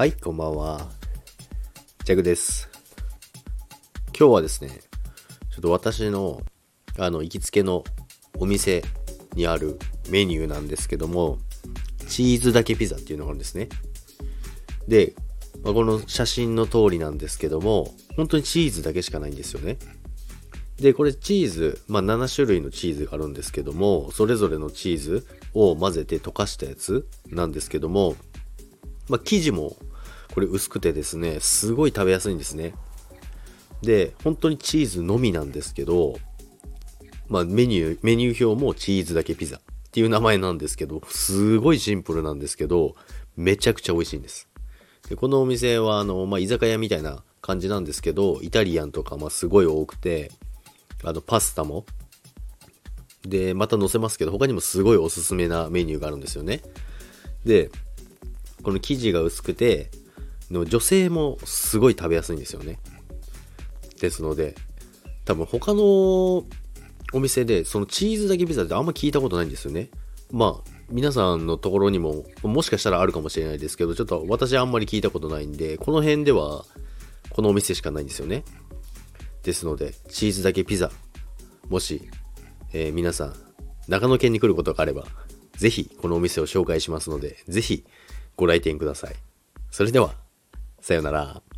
はい、こんばんは。ジャグです。今日はですね、ちょっと私の、あの、行きつけのお店にあるメニューなんですけども、チーズだけピザっていうのがあるんですね。で、まあ、この写真の通りなんですけども、本当にチーズだけしかないんですよね。で、これチーズ、まあ7種類のチーズがあるんですけども、それぞれのチーズを混ぜて溶かしたやつなんですけども、まあ生地もこれ薄くてですね、すごい食べやすいんですね。で、本当にチーズのみなんですけど、まあメニュー、メニュー表もチーズだけピザっていう名前なんですけど、すごいシンプルなんですけど、めちゃくちゃ美味しいんです。でこのお店は、あの、まあ居酒屋みたいな感じなんですけど、イタリアンとか、まあすごい多くて、あの、パスタも、で、また載せますけど、他にもすごいおすすめなメニューがあるんですよね。で、この生地が薄くて、の女性もすごい食べやすいんですよね。ですので、多分他のお店でそのチーズだけピザってあんま聞いたことないんですよね。まあ、皆さんのところにももしかしたらあるかもしれないですけど、ちょっと私あんまり聞いたことないんで、この辺ではこのお店しかないんですよね。ですので、チーズだけピザ、もし、えー、皆さん、長野県に来ることがあれば、ぜひこのお店を紹介しますので、ぜひご来店ください。それでは、さよなら。